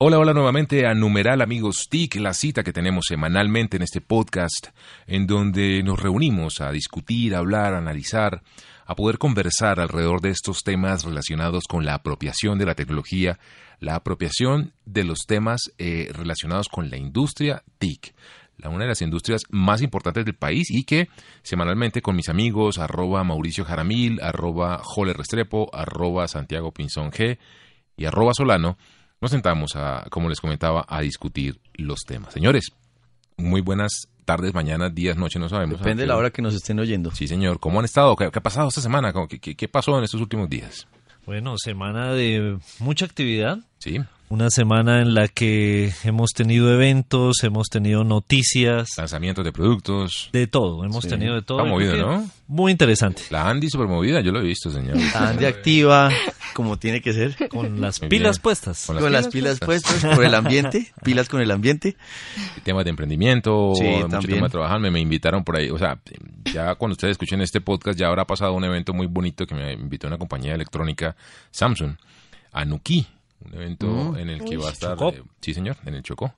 Hola, hola nuevamente a Numeral Amigos TIC, la cita que tenemos semanalmente en este podcast, en donde nos reunimos a discutir, a hablar, analizar, a poder conversar alrededor de estos temas relacionados con la apropiación de la tecnología, la apropiación de los temas eh, relacionados con la industria TIC, la una de las industrias más importantes del país y que semanalmente con mis amigos, arroba Mauricio Jaramil, arroba Jole Restrepo, arroba Santiago Pinzón G y arroba Solano, nos sentamos, a, como les comentaba, a discutir los temas. Señores, muy buenas tardes, mañanas, días, noches, no sabemos. Depende de la hora que nos estén oyendo. Sí, señor. ¿Cómo han estado? ¿Qué, qué ha pasado esta semana? ¿Qué, qué, qué pasó en estos últimos días? Bueno, semana de mucha actividad. Sí. Una semana en la que hemos tenido eventos, hemos tenido noticias, Lanzamientos de productos. de todo, hemos Sí. tenido de todo. Está movido, ¿no? Muy interesante. La Andy super movida, yo lo he visto, señor. Tan de activa como tiene que ser. Con las Muy pilas bien. puestas. Con Con las pilas puestas, por el ambiente, pilas con el ambiente. temas de emprendimiento, Sí, mucho también. tema de trabajar, me, me invitaron por ahí, o sea, ya cuando ustedes escuchen este podcast ya habrá pasado un evento muy bonito que me invitó una compañía electrónica Samsung a Nuki, un evento Mm. en el que Uy, va a estar, Chocó. eh, sí señor, en el Chocó.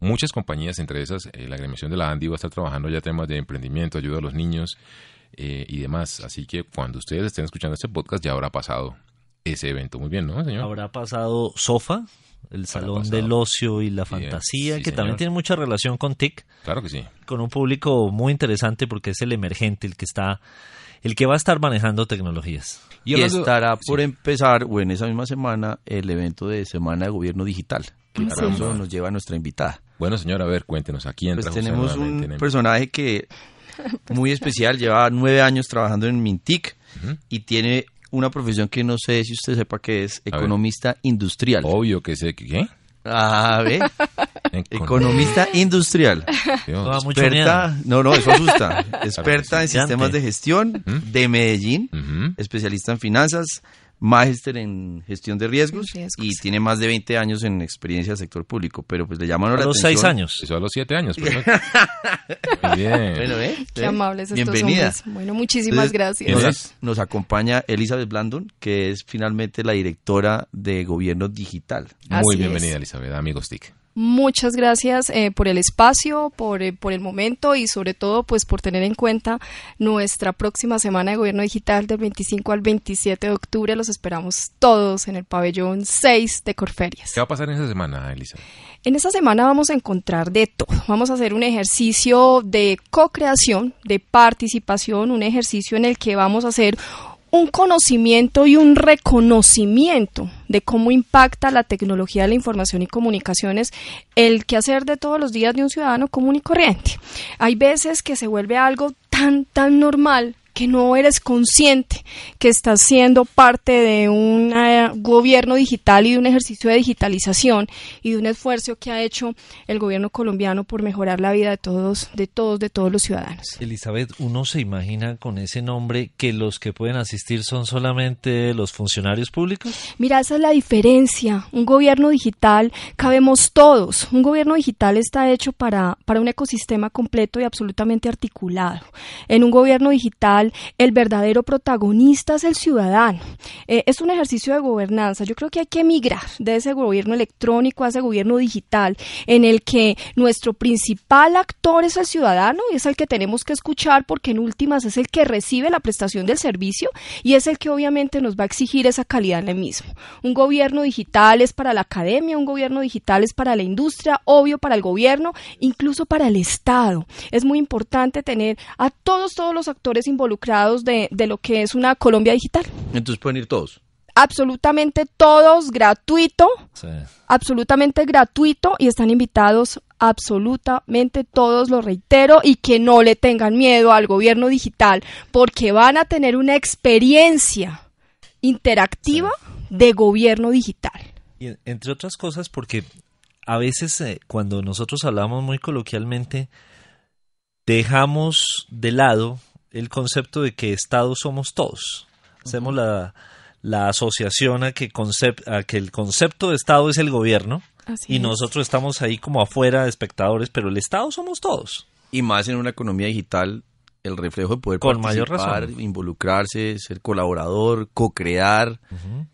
Muchas compañías, entre esas eh, la agremiación de la Andy va a estar trabajando ya temas de emprendimiento, ayuda a los niños eh, y demás. Así que cuando ustedes estén escuchando este podcast ya habrá pasado ese evento. Muy bien, ¿no, señor? Habrá pasado Sofa, el salón del ocio y la fantasía, sí, que señor. también tiene mucha relación con TIC, Claro que sí. con un público muy interesante porque es el emergente, el que está, el que va a estar manejando tecnologías. Y, estará por sí. empezar, o en esa misma semana, el evento de Semana de Gobierno Digital. Que para sí. eso nos lleva nuestra invitada. Bueno, señor, a ver, cuéntenos, aquí entra Pues José tenemos un en- personaje que muy especial, lleva nueve años trabajando en Mintic y tiene una profesión que no sé si usted sepa que es economista industrial. Obvio que sé que... ¿Qué? Ah, ¿ve? Econ- Economista industrial. Dios. No Experta, no, no, eso asusta. Experta en sistemas de gestión ¿Mm? de Medellín, especialista en finanzas, máster en gestión de riesgos, Riesgos. y tiene más de 20 años en experiencia del sector público, pero pues le llaman A la los atención. seis años. Eso a los siete años, perfecto. Muy bien. Bueno, ¿eh? Qué ¿Eh? amables estos Bienvenida. hombres. Bueno, muchísimas Entonces, gracias. Nos, nos acompaña Elizabeth Blandon, que es finalmente la directora de gobierno digital. Muy bienvenida, es. Elizabeth, amigos TIC. Muchas gracias eh, por el espacio, por, eh, por el momento y sobre todo pues por tener en cuenta nuestra próxima semana de gobierno digital del 25 al 27 de octubre. Los esperamos todos en el pabellón 6 de Corferias. ¿Qué va a pasar en esa semana, Elizabeth? En esta semana vamos a encontrar de todo. Vamos a hacer un ejercicio de co-creación, de participación, un ejercicio en el que vamos a hacer un conocimiento y un reconocimiento de cómo impacta la tecnología de la información y comunicaciones el quehacer de todos los días de un ciudadano común y corriente. Hay veces que se vuelve algo tan, tan normal que no eres consciente que estás siendo parte de un eh, gobierno digital y de un ejercicio de digitalización y de un esfuerzo que ha hecho el gobierno colombiano por mejorar la vida de todos, de todos, de todos los ciudadanos. Elizabeth, uno se imagina con ese nombre que los que pueden asistir son solamente los funcionarios públicos. Mira, esa es la diferencia. Un gobierno digital cabemos todos. Un gobierno digital está hecho para, para un ecosistema completo y absolutamente articulado. En un gobierno digital, el verdadero protagonista es el ciudadano. Eh, es un ejercicio de gobernanza. Yo creo que hay que migrar de ese gobierno electrónico a ese gobierno digital, en el que nuestro principal actor es el ciudadano y es el que tenemos que escuchar porque en últimas es el que recibe la prestación del servicio y es el que obviamente nos va a exigir esa calidad en el mismo. Un gobierno digital es para la academia, un gobierno digital es para la industria, obvio para el gobierno, incluso para el Estado. Es muy importante tener a todos, todos los actores involucrados de, de lo que es una Colombia digital. Entonces pueden ir todos. Absolutamente todos, gratuito, Sí. absolutamente gratuito y están invitados absolutamente todos, lo reitero, y que no le tengan miedo al gobierno digital porque van a tener una experiencia interactiva de gobierno digital. Y en- entre otras cosas porque a veces eh, cuando nosotros hablamos muy coloquialmente dejamos de lado el concepto de que Estado somos todos. Hacemos la, la asociación a que, concep- a que el concepto de Estado es el gobierno Así y es. nosotros estamos ahí como afuera de espectadores, pero el Estado somos todos. Y más en una economía digital, el reflejo de poder Con mayor participar, razón. involucrarse, ser colaborador, co-crear,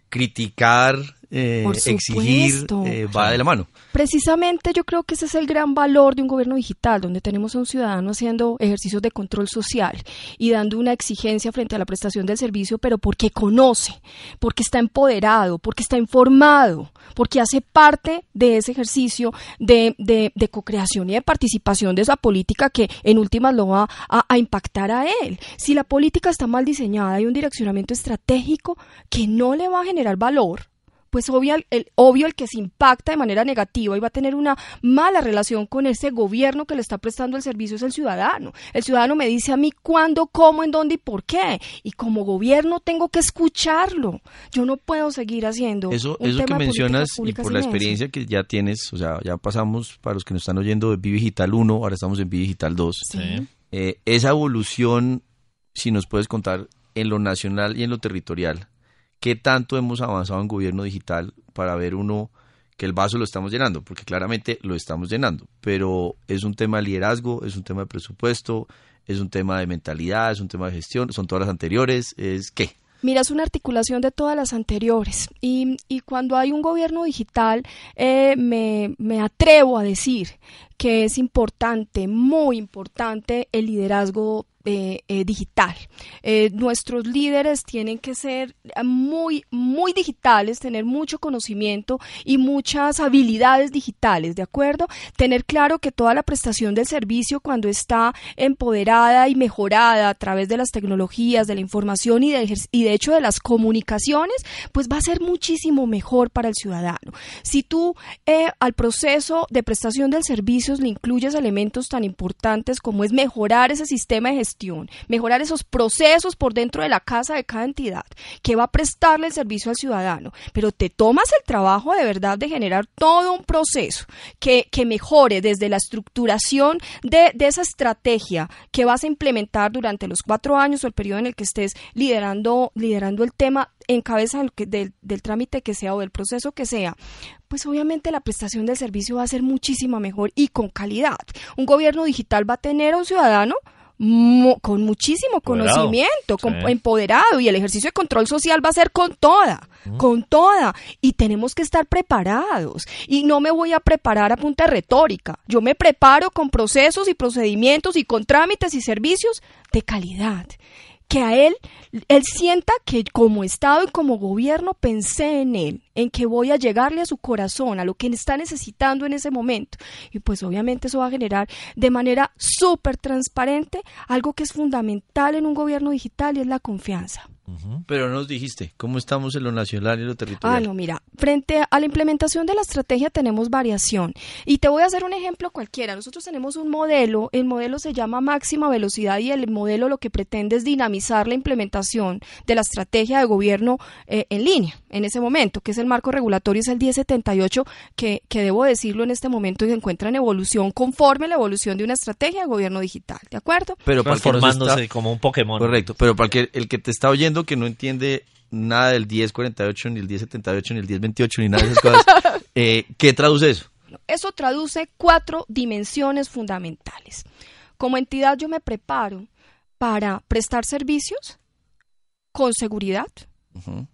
criticar eh, Por exigir, supuesto. eh, va de la mano. Precisamente yo creo que ese es el gran valor de un gobierno digital, donde tenemos a un ciudadano haciendo ejercicios de control social y dando una exigencia frente a la prestación del servicio, pero porque conoce, porque está empoderado, porque está informado, porque hace parte de ese ejercicio de, de, de co-creación y de participación de esa política que en últimas lo va a, a impactar a él. Si la política está mal diseñada y un direccionamiento estratégico que no le va a generar valor, pues obvio el, obvio el que se impacta de manera negativa y va a tener una mala relación con ese gobierno que le está prestando el servicio es el ciudadano. El ciudadano me dice a mí cuándo, cómo, en dónde y por qué. Y como gobierno tengo que escucharlo. Yo no puedo seguir haciendo Eso, un eso que tema mencionas y por la eso. experiencia que ya tienes, o sea, ya pasamos para los que nos están oyendo de Digital 1, ahora estamos en Digital 2. Sí. Eh, esa evolución, si nos puedes contar en lo nacional y en lo territorial, ¿qué tanto hemos avanzado en gobierno digital para ver uno que el vaso lo estamos llenando? Porque claramente lo estamos llenando, pero es un tema de liderazgo, es un tema de presupuesto, es un tema de mentalidad, es un tema de gestión, son todas las anteriores, es qué? Mira, es una articulación de todas las anteriores. Y, y cuando hay un gobierno digital, eh, me, me atrevo a decir que es importante, muy importante, el liderazgo eh, eh, digital. Eh, nuestros líderes tienen que ser muy, muy digitales, tener mucho conocimiento y muchas habilidades digitales, ¿de acuerdo? Tener claro que toda la prestación del servicio, cuando está empoderada y mejorada a través de las tecnologías, de la información y de, y de hecho de las comunicaciones, pues va a ser muchísimo mejor para el ciudadano. Si tú al proceso de prestación del servicio le incluyes elementos tan importantes como es mejorar ese sistema de gestión, mejorar esos procesos por dentro de la casa de cada entidad que va a prestarle el servicio al ciudadano, pero te tomas el trabajo de verdad de generar todo un proceso que, que mejore desde la estructuración de, de esa estrategia que vas a implementar durante los cuatro años o el periodo en el que estés liderando, liderando el tema en cabeza del, del, del trámite que sea o del proceso que sea, pues obviamente la prestación del servicio va a ser muchísima mejor y con calidad. Un gobierno digital va a tener a un ciudadano mu- con muchísimo Empoderado. conocimiento, con- empoderado y el ejercicio de control social va a ser con toda, con toda. Y tenemos que estar preparados. Y no me voy a preparar a punta de retórica, yo me preparo con procesos y procedimientos y con trámites y servicios de calidad que a él, él sienta que como Estado y como gobierno pensé en él, en que voy a llegarle a su corazón, a lo que está necesitando en ese momento. Y pues obviamente eso va a generar de manera súper transparente algo que es fundamental en un gobierno digital y es la confianza. Pero no nos dijiste, ¿cómo estamos en lo nacional y en lo Ah, territorial? no, mira, frente a la implementación de la estrategia tenemos variación. Y te voy a hacer un ejemplo cualquiera. Nosotros tenemos un modelo, el modelo se llama máxima velocidad y el modelo lo que pretende es dinamizar la implementación de la estrategia de gobierno eh, en línea en ese momento, que es el marco regulatorio, es el 1078, que, que debo decirlo en este momento se encuentra en evolución conforme a la evolución de una estrategia de gobierno digital, ¿de acuerdo? Pero Transformándose está- como un Pokémon. Correcto, pero para el que, el que te está oyendo que no entiende nada del 1048, ni el 1078, ni el 1028, ni nada de esas cosas, eh, ¿qué traduce eso? Eso traduce cuatro dimensiones fundamentales. Como entidad yo me preparo para prestar servicios con seguridad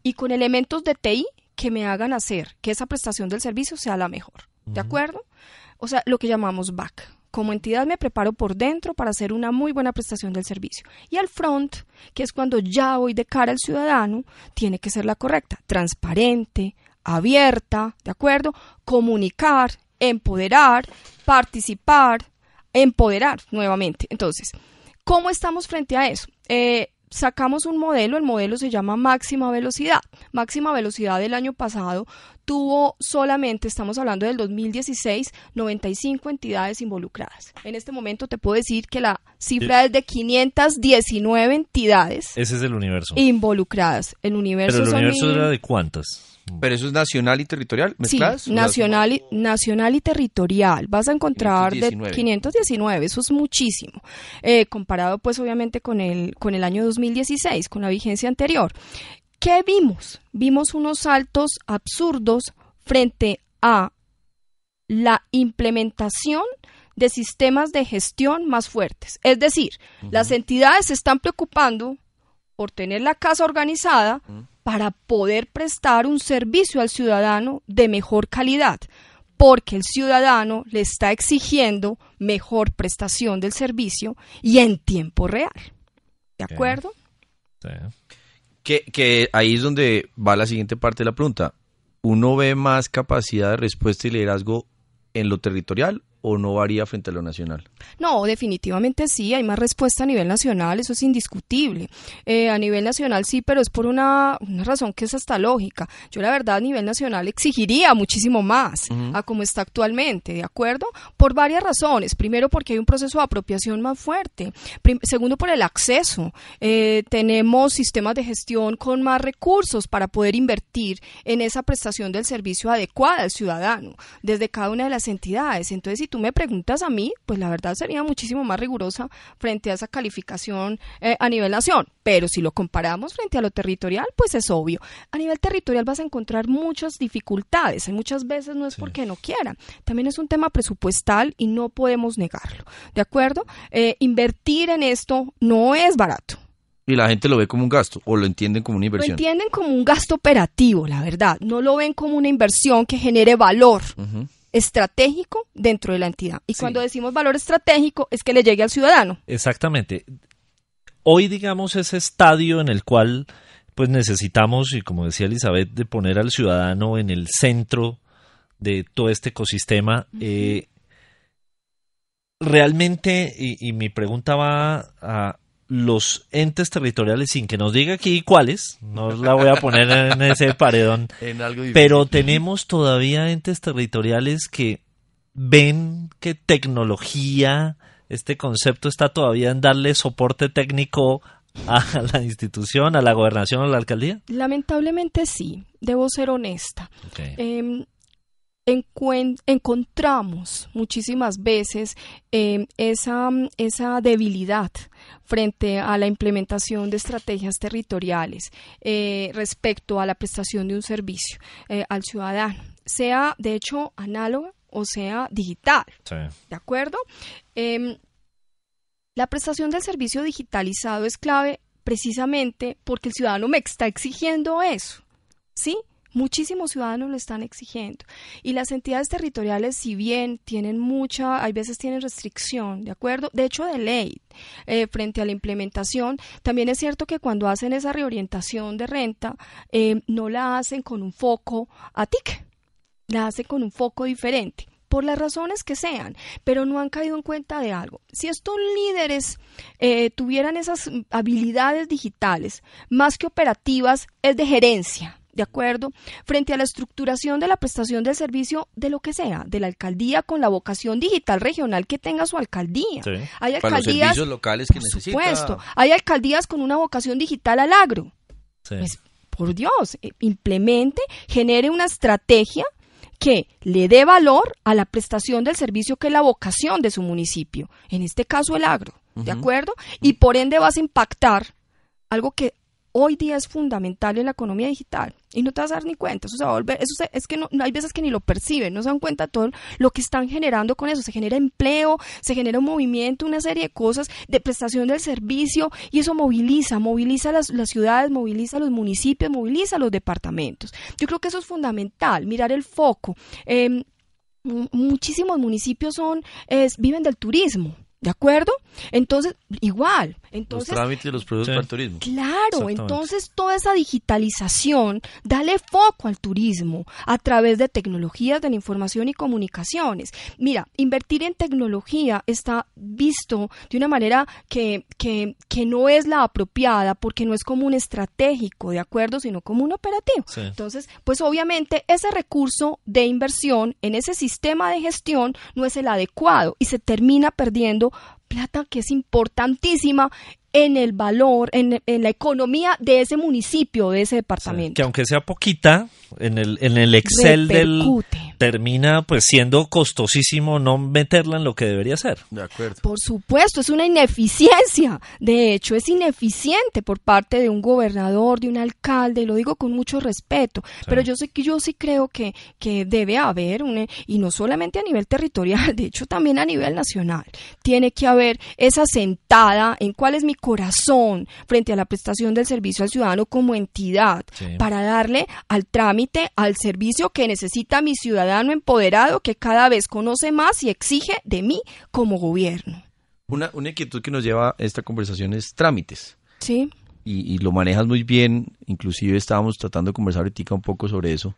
y con elementos de TI que me hagan hacer que esa prestación del servicio sea la mejor. ¿De acuerdo? O sea, lo que llamamos back. Como entidad me preparo por dentro para hacer una muy buena prestación del servicio. Y al front, que es cuando ya voy de cara al ciudadano, tiene que ser la correcta, transparente, abierta, ¿de acuerdo? Comunicar, empoderar, participar, empoderar nuevamente. Entonces, ¿cómo estamos frente a eso? Eh, sacamos un modelo, el modelo se llama máxima velocidad. Máxima velocidad del año pasado tuvo solamente, estamos hablando del 2016, 95 entidades involucradas. En este momento te puedo decir que la cifra es de 519 entidades Ese es el universo. involucradas. El universo Pero el son universo mil- era de cuántas? Pero eso es nacional y territorial, Sí, nacional y, nacional y territorial. Vas a encontrar 519. de 519, eso es muchísimo. Eh, comparado pues obviamente con el, con el año 2016, con la vigencia anterior. ¿Qué vimos? Vimos unos saltos absurdos frente a la implementación de sistemas de gestión más fuertes. Es decir, las entidades se están preocupando por tener la casa organizada, para poder prestar un servicio al ciudadano de mejor calidad, porque el ciudadano le está exigiendo mejor prestación del servicio y en tiempo real. ¿De acuerdo? Sí. Que, que ahí es donde va la siguiente parte de la pregunta. ¿Uno ve más capacidad de respuesta y liderazgo en lo territorial o no varía frente a lo nacional? No, definitivamente sí, hay más respuesta a nivel nacional, eso es indiscutible. Eh, a nivel nacional sí, pero es por una, una, razón que es hasta lógica. Yo la verdad a nivel nacional exigiría muchísimo más a como está actualmente, ¿de acuerdo? Por varias razones. Primero porque hay un proceso de apropiación más fuerte. Prim segundo por el acceso. Eh, tenemos sistemas de gestión con más recursos para poder invertir en esa prestación del servicio adecuada al ciudadano desde cada una de las entidades. Entonces, si tú me preguntas a mí, pues la verdad sería muchísimo más rigurosa frente a esa calificación eh, a nivel nación. Pero si lo comparamos frente a lo territorial, pues es obvio. A nivel territorial vas a encontrar muchas dificultades. Muchas veces no es porque no quieran. También es un tema presupuestal y no podemos negarlo. ¿De acuerdo? Eh, invertir en esto no es barato. Y la gente lo ve como un gasto o lo entienden como una inversión. Lo entienden como un gasto operativo, la verdad. No lo ven como una inversión que genere valor. Uh estratégico dentro de la entidad. Y sí. cuando decimos valor estratégico es que le llegue al ciudadano. Exactamente. Hoy, digamos, ese estadio en el cual pues necesitamos, y como decía Elizabeth, de poner al ciudadano en el centro de todo este ecosistema. Uh -huh. eh, realmente, y, y, mi pregunta va a los entes territoriales, sin que nos diga aquí cuáles, no la voy a poner en ese paredón, en algo pero tenemos todavía entes territoriales que ven que tecnología, este concepto está todavía en darle soporte técnico a la institución, a la gobernación, a la alcaldía? Lamentablemente sí, debo ser honesta. Okay. Eh, encontramos muchísimas veces eh, esa, esa, debilidad frente a la implementación de estrategias territoriales eh, respecto a la prestación de un servicio eh, al ciudadano, sea de hecho análoga o sea digital. Sí. ¿De acuerdo? Em, la prestación del servicio digitalizado es clave precisamente porque el ciudadano me está exigiendo eso. ¿Sí? Muchísimos ciudadanos lo están exigiendo. Y las entidades territoriales, si bien tienen mucha, hay veces tienen restricción, ¿de acuerdo? De hecho, de ley, eh, frente a la implementación, también es cierto que cuando hacen esa reorientación de renta, eh, no la hacen con un foco a TIC, la hacen con un foco diferente por las razones que sean, pero no han caído en cuenta de algo. Si estos líderes eh, tuvieran esas habilidades digitales más que operativas, es de gerencia, ¿de acuerdo? Frente a la estructuración de la prestación del servicio de lo que sea, de la alcaldía con la vocación digital regional que tenga su alcaldía. Sí. Hay alcaldías, Para los servicios locales que por necesita. supuesto, hay alcaldías con una vocación digital al agro. Sí. Pues, por Dios, eh, implemente, genere una estrategia que le dé valor a la prestación del servicio que es la vocación de su municipio, en este caso el agro, ¿de acuerdo? Y por ende vas a impactar algo que hoy día es fundamental en la economía digital y no te vas a dar ni cuenta, eso se va a volver, eso se- es que no, hay veces que ni lo perciben, no se dan cuenta todo lo que están generando con eso, se genera empleo, se genera un movimiento, una serie de cosas de prestación del servicio y eso moviliza, moviliza las, las ciudades, moviliza los municipios, moviliza los departamentos. Yo creo que eso es fundamental, mirar el foco. Mu- muchísimos municipios son, es, viven del turismo. ¿De acuerdo? Entonces, igual. Los Entonces, trámites de los productos Sí. para el turismo. Claro, entonces toda esa digitalización, dale foco al turismo a través de tecnologías de la información y comunicaciones. Mira, invertir en tecnología está visto de una manera que, que, que no es la apropiada porque no es como un estratégico, ¿de acuerdo? Sino como un operativo. Sí. Entonces, pues obviamente ese recurso de inversión en ese sistema de gestión no es el adecuado y se termina perdiendo plata que es importantísima en el valor, en, en la economía de ese municipio, de ese departamento. Que aunque sea poquita, en el, en el Excel del. Termina pues siendo costosísimo no meterla en lo que debería ser. De acuerdo. Por supuesto, es una ineficiencia. De hecho, es ineficiente por parte de un gobernador, de un alcalde, y lo digo con mucho respeto. Pero yo sé que yo sí creo que, que debe haber, un, y no solamente a nivel territorial, de hecho también a nivel nacional, tiene que haber esa sentada en cuál es mi corazón frente a la prestación del servicio al ciudadano como entidad, Sí. para darle al trámite, al servicio que necesita mi ciudadano empoderado que cada vez conoce más y exige de mí como gobierno. Una, una inquietud que nos lleva a esta conversación es trámites. ¿Sí? y, y lo manejas muy bien, inclusive estábamos tratando de conversar ahorita un poco sobre eso,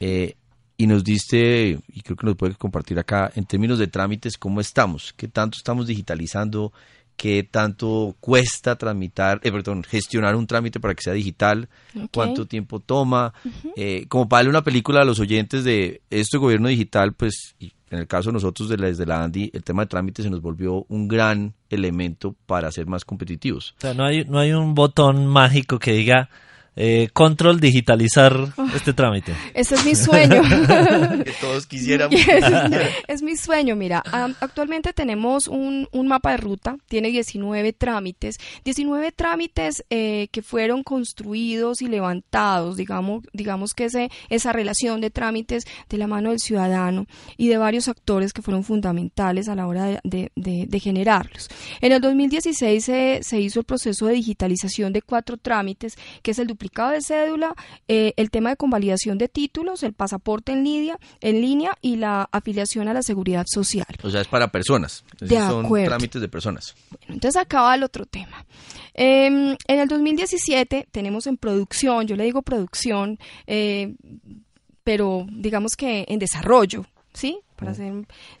eh, y nos diste, y creo que nos puedes compartir acá, en términos de trámites, ¿cómo estamos? ¿Qué tanto estamos digitalizando? ¿Qué tanto cuesta tramitar, eh, perdón, gestionar un trámite para que sea digital? ¿Cuánto tiempo toma? Eh, como para darle una película a los oyentes de esto de gobierno digital, pues, y en el caso de nosotros de la, desde la ANDI, el tema de trámites se nos volvió un gran elemento para ser más competitivos. O sea, no hay, no hay un botón mágico que diga eh, control digitalizar este trámite. Ese es mi sueño. que todos quisiéramos. es mi sueño, mira, actualmente tenemos un, un mapa de ruta, tiene 19 trámites, 19 trámites eh, que fueron construidos y levantados, digamos, digamos que ese, esa relación de trámites de la mano del ciudadano y de varios actores que fueron fundamentales a la hora de, de- de- de generarlos. En el 2016 se, se hizo el proceso de digitalización de cuatro trámites, que es el duplicado de cédula, eh, el tema de convalidación de títulos, el pasaporte en línea, en línea y la afiliación a la seguridad social. O sea, es para personas. Esos De son acuerdo. trámites de personas. Bueno, entonces acaba el otro tema. Em, en el 2017 tenemos en producción, yo le digo producción, eh, pero digamos que en desarrollo, ¿sí? Para hacer,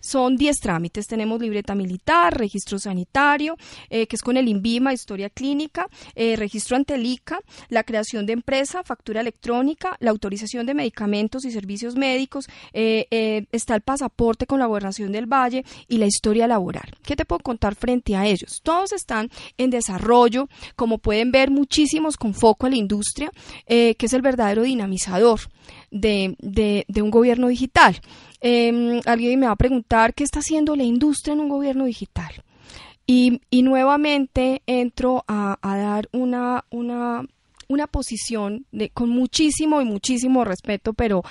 son 10 trámites. Tenemos libreta militar, registro sanitario, eh, que es con el INVIMA, historia clínica, eh, registro ante el ICA, la creación de empresa, factura electrónica, la autorización de medicamentos y servicios médicos, eh, está el pasaporte con la gobernación del Valle y la historia laboral. ¿Qué te puedo contar frente a ellos? Todos están en desarrollo, como pueden ver, muchísimos con foco a la industria, que es el verdadero dinamizador de, de- de un gobierno digital. Eh, alguien me va a preguntar qué está haciendo la industria en un gobierno digital. Y, y nuevamente entro a, a dar una, una, una posición de, con muchísimo y muchísimo respeto, pero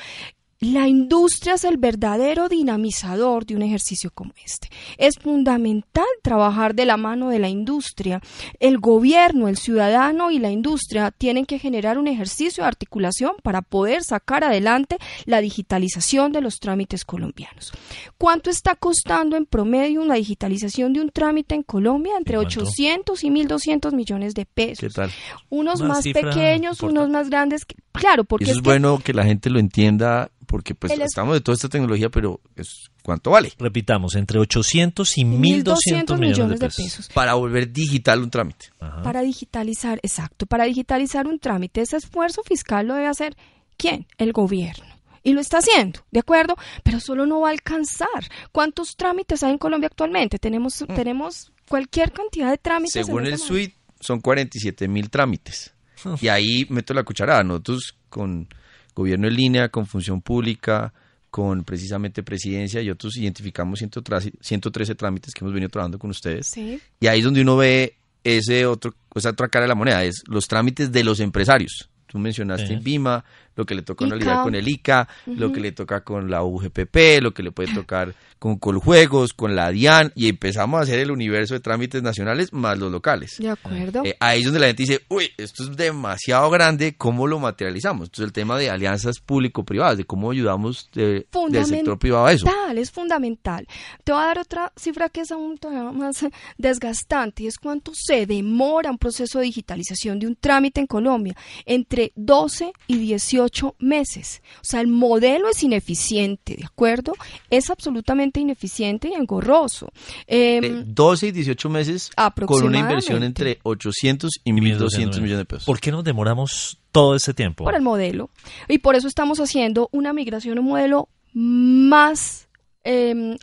la industria es el verdadero dinamizador de un ejercicio como este. Es fundamental trabajar de la mano de la industria. El gobierno, el ciudadano y la industria tienen que generar un ejercicio de articulación para poder sacar adelante la digitalización de los trámites colombianos. ¿Cuánto está costando en promedio una digitalización de un trámite en Colombia? Entre ¿Cuánto? 800 y 1.200 millones de pesos. ¿Qué tal? Unos Una más pequeños, importante. unos más grandes. que- Claro, porque eso es es que bueno que la gente lo entienda, porque pues El estamos de toda esta tecnología, pero es ¿cuánto vale? Repitamos, entre 800 y 1.200 millones de pesos. Para volver digital un trámite. Ajá. Para digitalizar, exacto, para digitalizar un trámite, ese esfuerzo fiscal lo debe hacer ¿quién? El gobierno. Y lo está haciendo, ¿de acuerdo? Pero solo no va a alcanzar. ¿Cuántos trámites hay en Colombia actualmente? Tenemos, tenemos cualquier cantidad de trámites. Mm. Según el suite, son 47 mil trámites. Y ahí meto la cucharada. Nosotros con gobierno en línea, con función pública, con precisamente presidencia y otros identificamos 113, 113 trámites que hemos venido trabajando con ustedes. Sí, Y ahí es donde uno ve ese otro, esa otra cara de la moneda, es los trámites de los empresarios. Tú mencionaste Sí. en Bima, lo que le toca con el ICA, lo que le toca con la UGPP, lo que le puede tocar con Coljuegos, con la DIAN, y empezamos a hacer el universo de trámites nacionales más los locales. de acuerdo. Eh, ahí es donde la gente dice, uy, esto es demasiado grande, ¿cómo lo materializamos? Entonces el tema de alianzas público-privadas, de cómo ayudamos de- del sector privado a eso. Fundamental, es fundamental. Te voy a dar otra cifra que es aún todavía más desgastante y es cuánto se demora un proceso de digitalización de un trámite en Colombia. Entre 12 y 18 meses. O sea, el modelo es ineficiente, ¿de acuerdo? Es absolutamente ineficiente y engorroso. Em, De 12 y 18 meses con una inversión entre 800 y 1.200 millones de pesos. ¿Por qué nos demoramos todo ese tiempo? por el modelo. Y por eso estamos haciendo una migración a un modelo más em,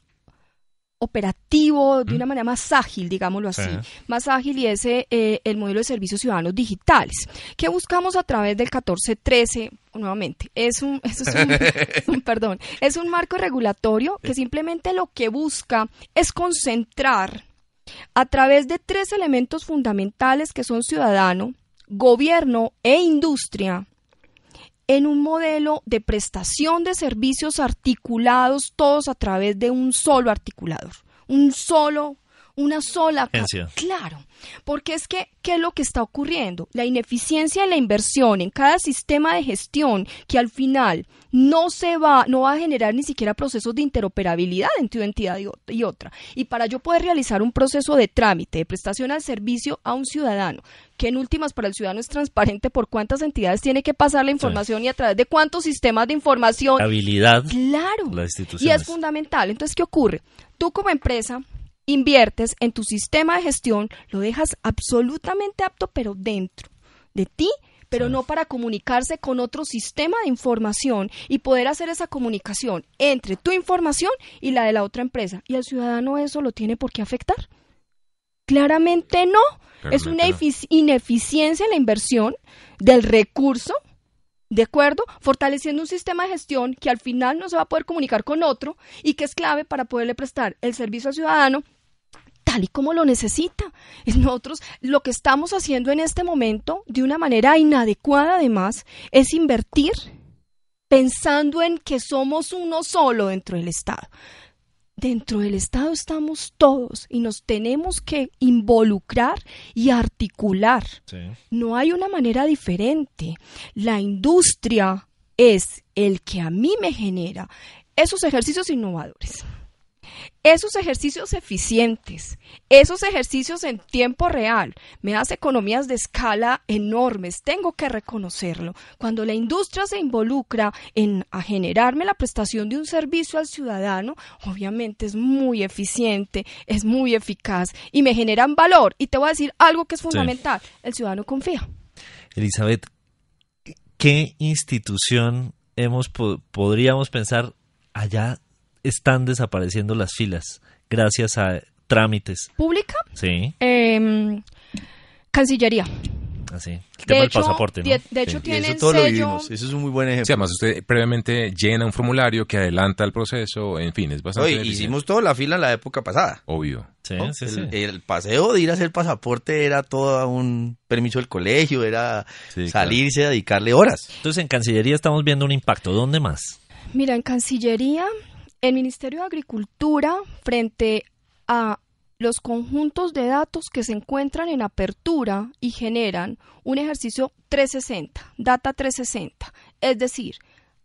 operativo, de una manera más ágil, digámoslo así, Sí. más ágil y ese eh, el modelo de servicios ciudadanos digitales. que buscamos a través del 1413? Nuevamente, es un, eso es un- un- perdón, es un marco regulatorio que simplemente lo que busca es concentrar a través de tres elementos fundamentales que son ciudadano, gobierno e industria en un modelo de prestación de servicios articulados todos a través de un solo articulador, un solo, una sola. Claro, porque es que, ¿qué es lo que está ocurriendo? La ineficiencia en la inversión en cada sistema de gestión que al final no se va, no va a generar ni siquiera procesos de interoperabilidad entre una entidad y otra. Y para yo poder realizar un proceso de trámite, de prestación al servicio a un ciudadano, que en últimas para el ciudadano es transparente por cuántas entidades tiene que pasar la información y a través de cuántos sistemas de información. Habilidad. Claro. Las Y es fundamental. Entonces, ¿qué ocurre? Tú como empresa inviertes en tu sistema de gestión, lo dejas absolutamente apto, pero dentro de ti, pero no para comunicarse con otro sistema de información y poder hacer esa comunicación entre tu información y la de la otra empresa. ¿Y al ciudadano eso lo tiene por qué afectar? Claramente no. Es una ineficiencia en la inversión del recurso ¿De acuerdo? Fortaleciendo un sistema de gestión que al final no se va a poder comunicar con otro y que es clave para poderle prestar el servicio al ciudadano tal y como lo necesita. Es nosotros lo que estamos haciendo en este momento de una manera inadecuada además es invertir pensando en que somos uno solo dentro del Estado. Dentro del Estado estamos todos y nos tenemos que involucrar y articular. Sí. No hay una manera diferente. La industria es el que a mí me genera esos ejercicios innovadores, esos ejercicios eficientes, esos ejercicios en tiempo real. Me das economías de escala enormes, tengo que reconocerlo. Cuando la industria se involucra en a generarme la prestación de un servicio al ciudadano, obviamente es muy eficiente, es muy eficaz y me generan valor. Y te voy a decir algo que es fundamental, el ciudadano confía. Elizabeth, ¿qué institución hemos po- podríamos pensar allá están desapareciendo las filas gracias a trámites? ¿Pública? Sí, Em, Cancillería. así. El De tema hecho, del pasaporte, ¿no? de, de hecho Y tienen eso todo lo sello. vivimos. Eso es un muy buen ejemplo. Sí, además usted previamente llena un formulario que adelanta el proceso, en fin, es bastante Oye, hicimos toda la fila en la época pasada. Obvio. Sí, ¿no? sí, el, sí. el paseo de ir a hacer pasaporte era todo un permiso del colegio, era Sí, salirse a dedicarle horas. Entonces en Cancillería estamos viendo un impacto. ¿Dónde más? Mira, en Cancillería, el Ministerio de Agricultura, frente a los conjuntos de datos que se encuentran en apertura y generan un ejercicio 360, data 360. Es decir,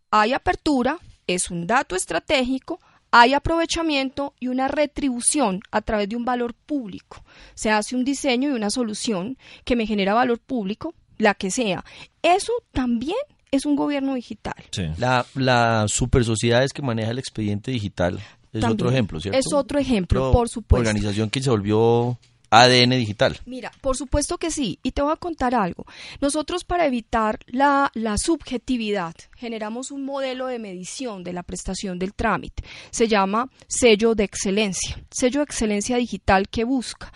hay apertura, es un dato estratégico, hay aprovechamiento y una retribución a través de un valor público. Se hace un diseño y una solución que me genera valor público, la que sea. Eso también es un gobierno digital. Sí. La, la super sociedades que maneja el expediente digital es También. otro ejemplo, ¿cierto? Es otro ejemplo, Otro por supuesto. Organización que se volvió ADN digital. Mira, por supuesto que sí. Y te voy a contar algo. Nosotros para evitar la, la subjetividad generamos un modelo de medición de la prestación del trámite. Se llama sello de excelencia. Sello de excelencia digital que busca.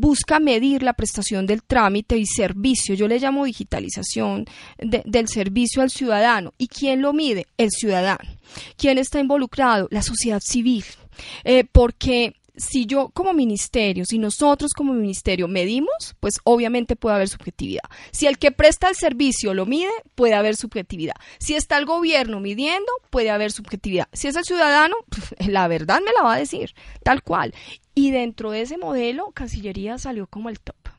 Busca medir la prestación del trámite y servicio. Yo le llamo digitalización de- del servicio al ciudadano. ¿Y quién lo mide? El ciudadano. ¿Quién está involucrado? La sociedad civil. Eh, porque si yo como ministerio, si nosotros como ministerio medimos, pues obviamente puede haber subjetividad. Si el que presta el servicio lo mide, puede haber subjetividad. Si está el gobierno midiendo, puede haber subjetividad. Si es el ciudadano, la verdad me la va a decir, tal cual. Y dentro de ese modelo, Cancillería salió como el top.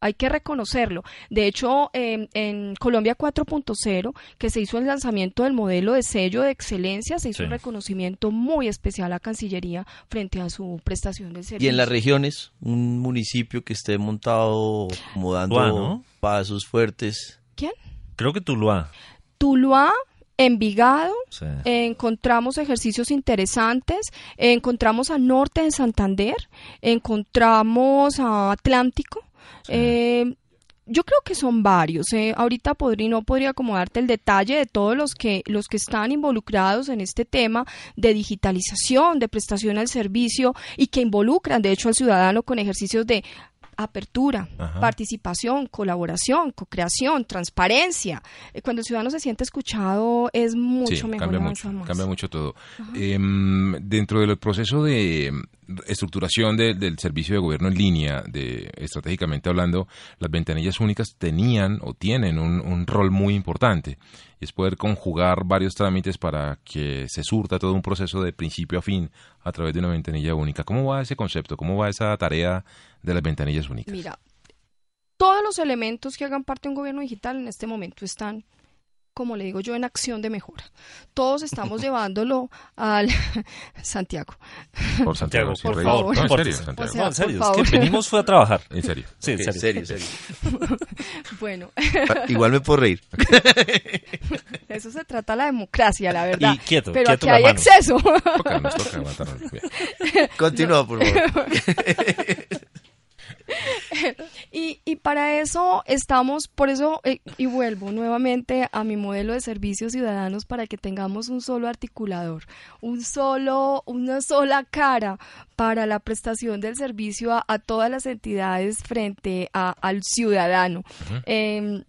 Hay que reconocerlo. De hecho, eh, en Colombia 4.0, que se hizo el lanzamiento del modelo de sello de excelencia, se hizo Sí. un reconocimiento muy especial a Cancillería frente a su prestación del servicio. Y en las regiones, un municipio que esté montado como dando Tuluá, ¿no? pasos fuertes. ¿Quién? Creo que Tuluá. Tuluá, Envigado, Sí. eh, encontramos ejercicios interesantes, eh, encontramos a Norte de Santander, encontramos a Atlántico. Sí. eh, yo creo que son varios. ¿eh? Ahorita podría, no podría como darte el detalle de todos los que, los que están involucrados en este tema de digitalización, de prestación al servicio y que involucran, de hecho, al ciudadano con ejercicios de apertura, Ajá. participación, colaboración, co-creación, transparencia. Eh, Cuando el ciudadano se siente escuchado es mucho sí, mejor. cambia mucho, más. cambia mucho todo. Em, dentro del proceso de estructuración de- del servicio de gobierno en línea, de estratégicamente hablando, las ventanillas únicas tenían o tienen un, un rol muy importante y es poder conjugar varios trámites para que se surta todo un proceso de principio a fin a través de una ventanilla única. ¿Cómo va ese concepto? ¿Cómo va esa tarea de las ventanillas únicas? Mira, todos los elementos que hagan parte de un gobierno digital en este momento están, como le digo yo, en acción de mejora. Todos estamos llevándolo al Santiago. Por Santiago, por Rey. favor. No, en Por serio. Santiago. O sea, no, en serio, por es que venimos fue a trabajar. En serio. Sí, en serio. serio, serio. Bueno, Ah, Igual me puedo reír. de eso se trata la democracia, la verdad. Y quieto, Pero quieto aquí hay mano. exceso. Toca, nos. Continúa, por favor. Y, y para eso estamos, por eso, eh, y vuelvo nuevamente a mi modelo de servicios ciudadanos para que tengamos un solo articulador, un solo, una sola cara para la prestación del servicio a, a todas las entidades frente a- al ciudadano. Em,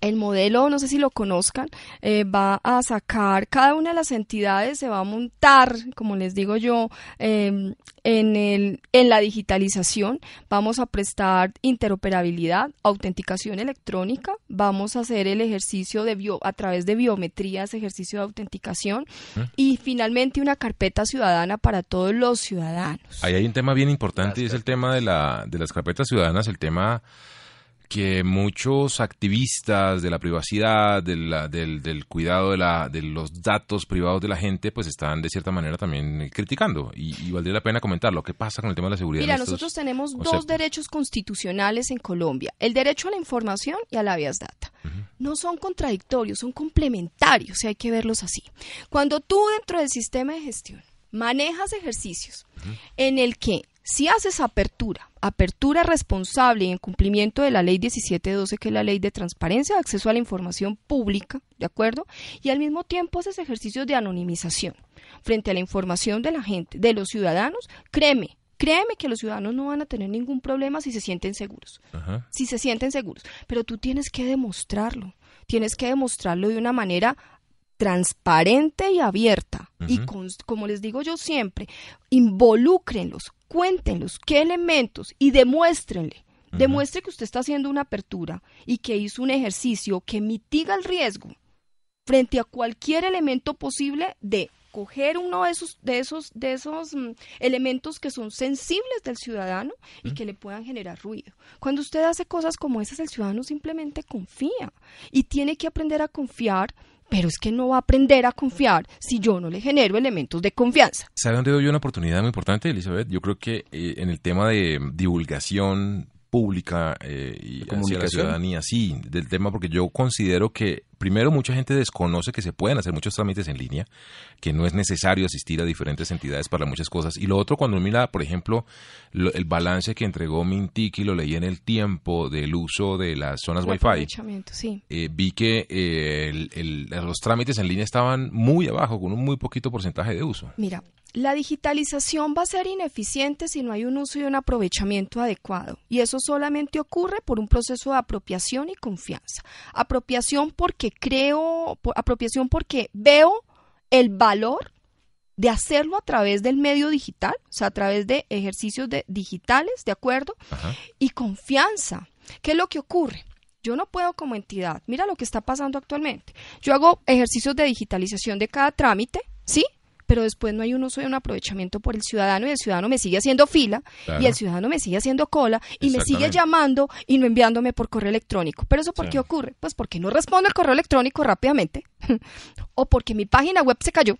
el modelo, no sé si lo conozcan, eh, va a sacar, cada una de las entidades se va a montar, como les digo yo, em, en, el, en la digitalización. Vamos a prestar interoperabilidad, autenticación electrónica, vamos a hacer el ejercicio de bio, a través de biometrías, ejercicio de autenticación y finalmente una carpeta ciudadana para todos los ciudadanos. Ahí hay un tema bien importante y es el tema de, la, de las carpetas ciudadanas, el tema que muchos activistas de la privacidad, de la- del, del cuidado de, la, de los datos privados de la gente, pues están de cierta manera también eh, criticando. Y, y valdría la pena comentarlo. ¿Qué pasa con el tema de la seguridad? Mira, nosotros tenemos conceptos? dos derechos constitucionales en Colombia, el derecho a la información y a la vías data. No son contradictorios, son complementarios y hay que verlos así. Cuando tú dentro del sistema de gestión manejas ejercicios en el que si haces apertura, apertura responsable y en cumplimiento de la ley 1712, que es la ley de transparencia, de acceso a la información pública, ¿de acuerdo? Y al mismo tiempo haces ejercicios de anonimización frente a la información de la gente, de los ciudadanos, créeme, créeme que los ciudadanos no van a tener ningún problema si se sienten seguros Ajá. si se sienten seguros, pero tú tienes que demostrarlo, tienes que demostrarlo de una manera transparente y abierta. Y con- como les digo yo siempre, involúcrenlos, cuéntenlos qué elementos y demuéstrenle. Demuestre que usted está haciendo una apertura y que hizo un ejercicio que mitiga el riesgo frente a cualquier elemento posible de coger uno de esos de esos de esos mm, elementos que son sensibles del ciudadano y que le puedan generar ruido. Cuando usted hace cosas como esas el ciudadano simplemente confía y tiene que aprender a confiar, pero es que no va a aprender a confiar si yo no le genero elementos de confianza. ¿Sabe dónde doy una oportunidad muy importante, Elizabeth? Yo creo que eh, en el tema de divulgación pública eh, y hacia la comunicación. ciudadanía, sí, del tema, porque yo considero que primero mucha gente desconoce que se pueden hacer muchos trámites en línea, que no es necesario asistir a diferentes entidades para muchas cosas. Y lo otro, cuando mira, por ejemplo, lo- el balance que entregó Mintic y lo leí en el tiempo del uso de las zonas El Wi-Fi, sí. eh, vi que eh, el- el- los trámites en línea estaban muy abajo, con un muy poquito porcentaje de uso. Mira, la digitalización va a ser ineficiente si no hay un uso y un aprovechamiento adecuado. Y eso solamente ocurre por un proceso de apropiación y confianza. Apropiación porque creo, apropiación porque veo el valor de hacerlo a través del medio digital, o sea, a través de ejercicios de, digitales, ¿de acuerdo? Ajá. y confianza. ¿Qué es lo que ocurre? Yo no puedo como entidad, mira lo que está pasando actualmente. Yo hago ejercicios de digitalización de cada trámite, ¿sí? Pero después no hay un uso y un aprovechamiento por el ciudadano y el ciudadano me sigue haciendo fila Claro. y el ciudadano me sigue haciendo cola y me sigue llamando y no enviándome por correo electrónico. ¿Pero eso por Sí. qué ocurre? Pues porque no respondo el correo electrónico rápidamente o porque mi página web se cayó.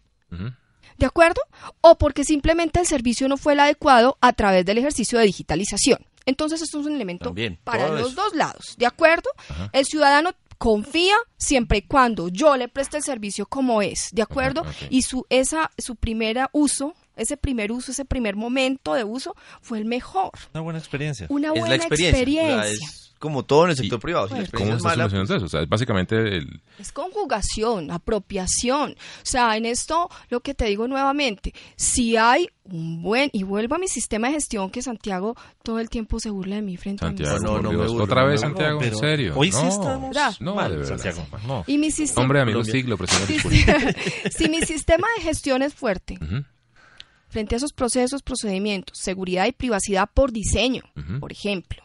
¿De acuerdo? O porque simplemente el servicio no fue el adecuado a través del ejercicio de digitalización. Entonces, esto es un elemento También, para los eso. dos lados. ¿De acuerdo? El ciudadano confía siempre y cuando yo le preste el servicio como es, ¿de acuerdo? Ajá, ok. Y su esa su primera uso ese primer uso, ese primer momento de uso fue el mejor. Una buena experiencia. Una es buena la experiencia. es como todo en el sector Y- privado. Si Bueno, experiencia ¿Cómo es estás solucionando eso? O sea, es básicamente el... Es conjugación, apropiación. O sea, en esto lo que te digo nuevamente, si hay un buen, y vuelvo a mi sistema de gestión que Santiago todo el tiempo se burla de mí frente Santiago, a No, por no me Dios. burlo, Otra no vez Santiago, en serio. Hoy sí No, estamos No, mal, de verdad. Santiago. No. Y mi sistema, Hombre, amigo siglo, presidente. si, mi sistema de gestión es fuerte, frente a esos procesos, procedimientos, seguridad y privacidad por diseño, por ejemplo.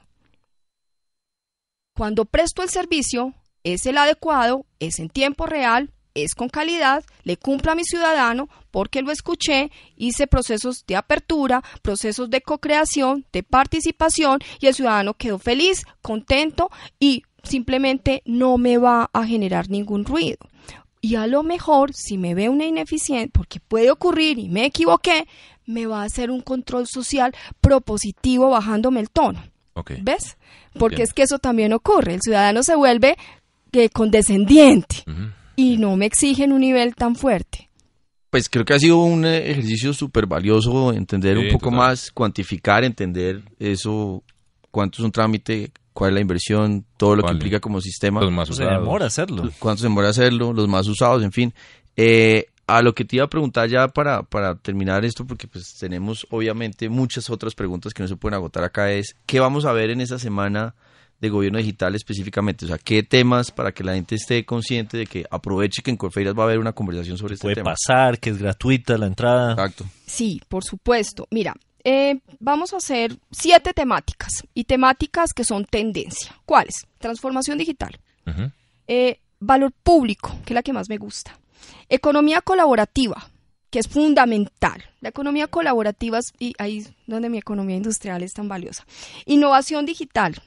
Cuando presto el servicio, es el adecuado, es en tiempo real, es con calidad, le cumplo a mi ciudadano porque lo escuché, hice procesos de apertura, procesos de co-creación, de participación y el ciudadano quedó feliz, contento y simplemente no me va a generar ningún ruido. Y a lo mejor, si me ve una ineficiencia, porque puede ocurrir y me equivoqué, me va a hacer un control social propositivo bajándome el tono. Ok. ¿Ves? Porque es que eso también ocurre. El ciudadano se vuelve eh, condescendiente y no me exigen un nivel tan fuerte. Pues creo que ha sido un eh, ejercicio súper valioso entender Sí, un poco total. más, cuantificar, entender eso, cuánto es un trámite, cuál es la inversión, todo lo que implica como sistema, Los más Se usados. demora hacerlo. cuánto se demora hacerlo, los más usados, en fin. Eh, a lo que te iba a preguntar ya para, para terminar esto, porque pues tenemos obviamente muchas otras preguntas que no se pueden agotar acá, es ¿qué vamos a ver en esa semana de gobierno digital específicamente? O sea, ¿qué temas para que la gente esté consciente de que aproveche que en Corfeiras va a haber una conversación sobre este Puede tema? pasar, que es gratuita la entrada. Exacto. Sí, por supuesto. Mira, eh, vamos a hacer siete temáticas y temáticas que son tendencia. ¿Cuáles? Transformación digital, eh, valor público, que es la que más me gusta, economía colaborativa, que es fundamental. La economía colaborativa es y ahí es donde mi economía industrial es tan valiosa. Innovación digital.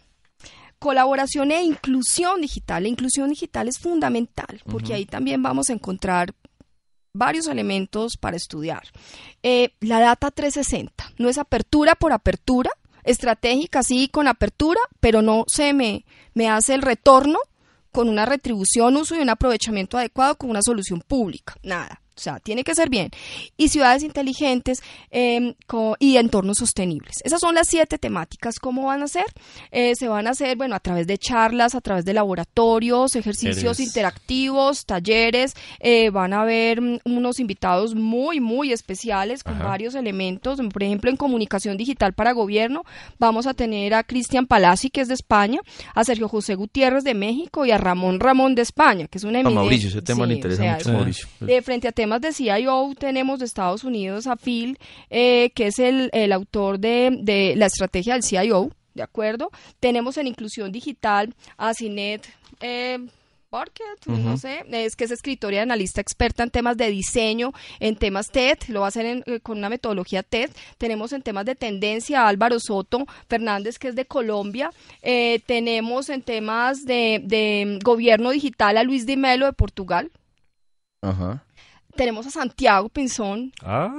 Colaboración e inclusión digital. La inclusión digital es fundamental porque ahí también vamos a encontrar varios elementos para estudiar. Eh, la data 360 no es apertura por apertura, estratégica sí con apertura, pero no se me, me hace el retorno con una retribución, uso y un aprovechamiento adecuado con una solución pública. Nada. O sea, tiene que ser bien. Y ciudades inteligentes eh, co- y entornos sostenibles. Esas son las siete temáticas. ¿Cómo van a ser? Eh, se van a hacer, bueno, a través de charlas, a través de laboratorios, ejercicios interactivos, talleres. eh, van a haber mm, unos invitados muy, muy especiales con Ajá. varios elementos. Por ejemplo, en comunicación digital para gobierno, vamos a tener a Cristian Palazzi, que es de España, a Sergio José Gutiérrez de México y a Ramón Ramón de España, que es una A eminencia. Mauricio, ese tema Sí, le o interesa sea, mucho a. Mauricio. eh, frente a temas de CIO, tenemos de Estados Unidos a Phil, eh, que es el, el autor de, de la estrategia del CIO, ¿de acuerdo? Tenemos en inclusión digital a Cinet eh, no sé, es que es escritora y analista experta en temas de diseño, en temas TED, lo va a hacer en- eh, con una metodología TED. Tenemos en temas de tendencia a Álvaro Soto Fernández, que es de Colombia. Eh, tenemos en temas de, de gobierno digital a Luis Di Melo de Portugal Ajá. Tenemos a Santiago Pinzón. Ay,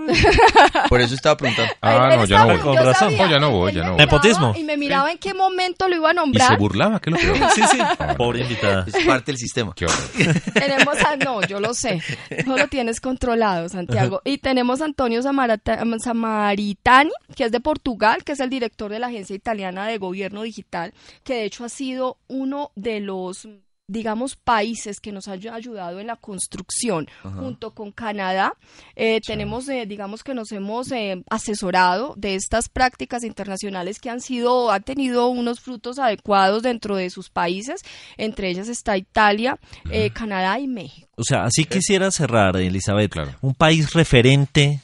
Por eso estaba preguntando. Ah, no, ya estaba- no voy. Con yo razón. sabía, No, ya no voy, ya no voy. Nepotismo. Y me miraba en qué momento lo iba a Y se nombrar. burlaba, ¿qué es lo peor? sí, sí. Pobre invitada. Es parte del sistema. Qué horror. tenemos a, no, yo lo sé, no lo tienes controlado, Santiago. Y tenemos a Antonio Samarata- Samaritani, que es de Portugal, que es el director de la Agencia Italiana de Gobierno Digital, que de hecho ha sido uno de los digamos, países que nos han ayudado en la construcción, junto con Canadá. Eh, tenemos, eh, digamos, que nos hemos eh, asesorado de estas prácticas internacionales que han sido, han tenido unos frutos adecuados dentro de sus países. Entre ellas está Italia, eh, Canadá y México. O sea, así quisiera cerrar, Elizabeth. Claro. Un país referente,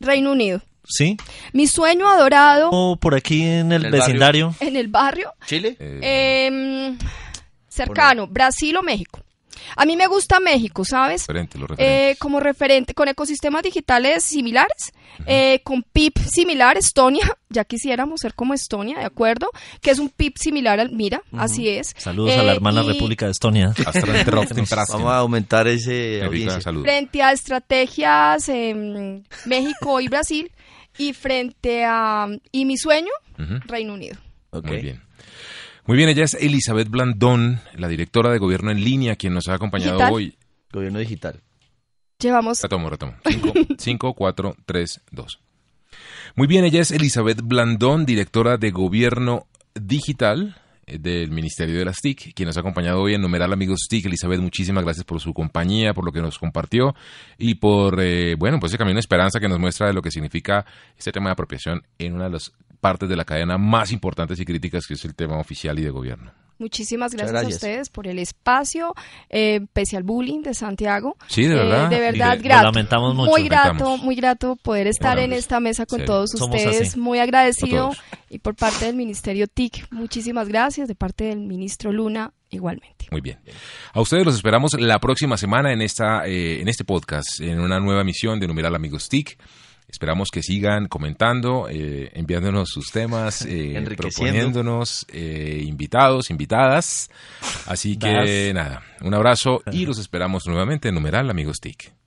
Reino Unido. ¿sí? Mi sueño adorado O por aquí en el, En el barrio. vecindario. en el barrio ¿Chile? Eh, Em, cercano, Brasil o México. A mí me gusta México, ¿sabes? referente, los Eh, como referente, con ecosistemas digitales similares, eh, con PIB similar, Estonia, ya quisiéramos ser como Estonia, ¿de acuerdo? Que es un PIB similar al, mira, así es. Saludos a la Eh, hermana y República de Estonia. Vamos a aumentar ese. Frente a estrategias en México y Brasil, y frente a, y mi sueño. Reino Unido. Muy bien. Muy bien, ella es Elizabeth Blandón, la directora de Gobierno en Línea, quien nos ha acompañado Digital. hoy. Gobierno digital. Llevamos... Retomo, retomo. 5, 4, 3, 2. Muy bien, ella es Elizabeth Blandón, directora de Gobierno Digital eh, del Ministerio de las TIC, quien nos ha acompañado hoy en Numeral Amigos TIC. Elizabeth, muchísimas gracias por su compañía, por lo que nos compartió y por, eh, bueno, pues ese camino de esperanza que nos muestra de lo que significa este tema de apropiación en una de las partes de la cadena más importantes y críticas que es el tema oficial y de gobierno. Muchísimas gracias, a ustedes por el espacio, eh, pese al bullying de Santiago. Sí, de verdad. Eh, de verdad, grato. lamentamos mucho. Muy grato, muy grato poder estar en esta mesa con todos ustedes. Muy agradecido. Y por parte del Ministerio TIC, muchísimas gracias. De parte del ministro Luna, igualmente. Muy bien. A ustedes los esperamos la próxima semana en, esta, eh, en este podcast, en una nueva emisión de Numeral Amigos TIC. Esperamos que sigan comentando, eh, enviándonos sus temas, eh, proponiéndonos eh, invitados, invitadas. Así que nada, un abrazo y los esperamos nuevamente en Numeral Amigos TIC.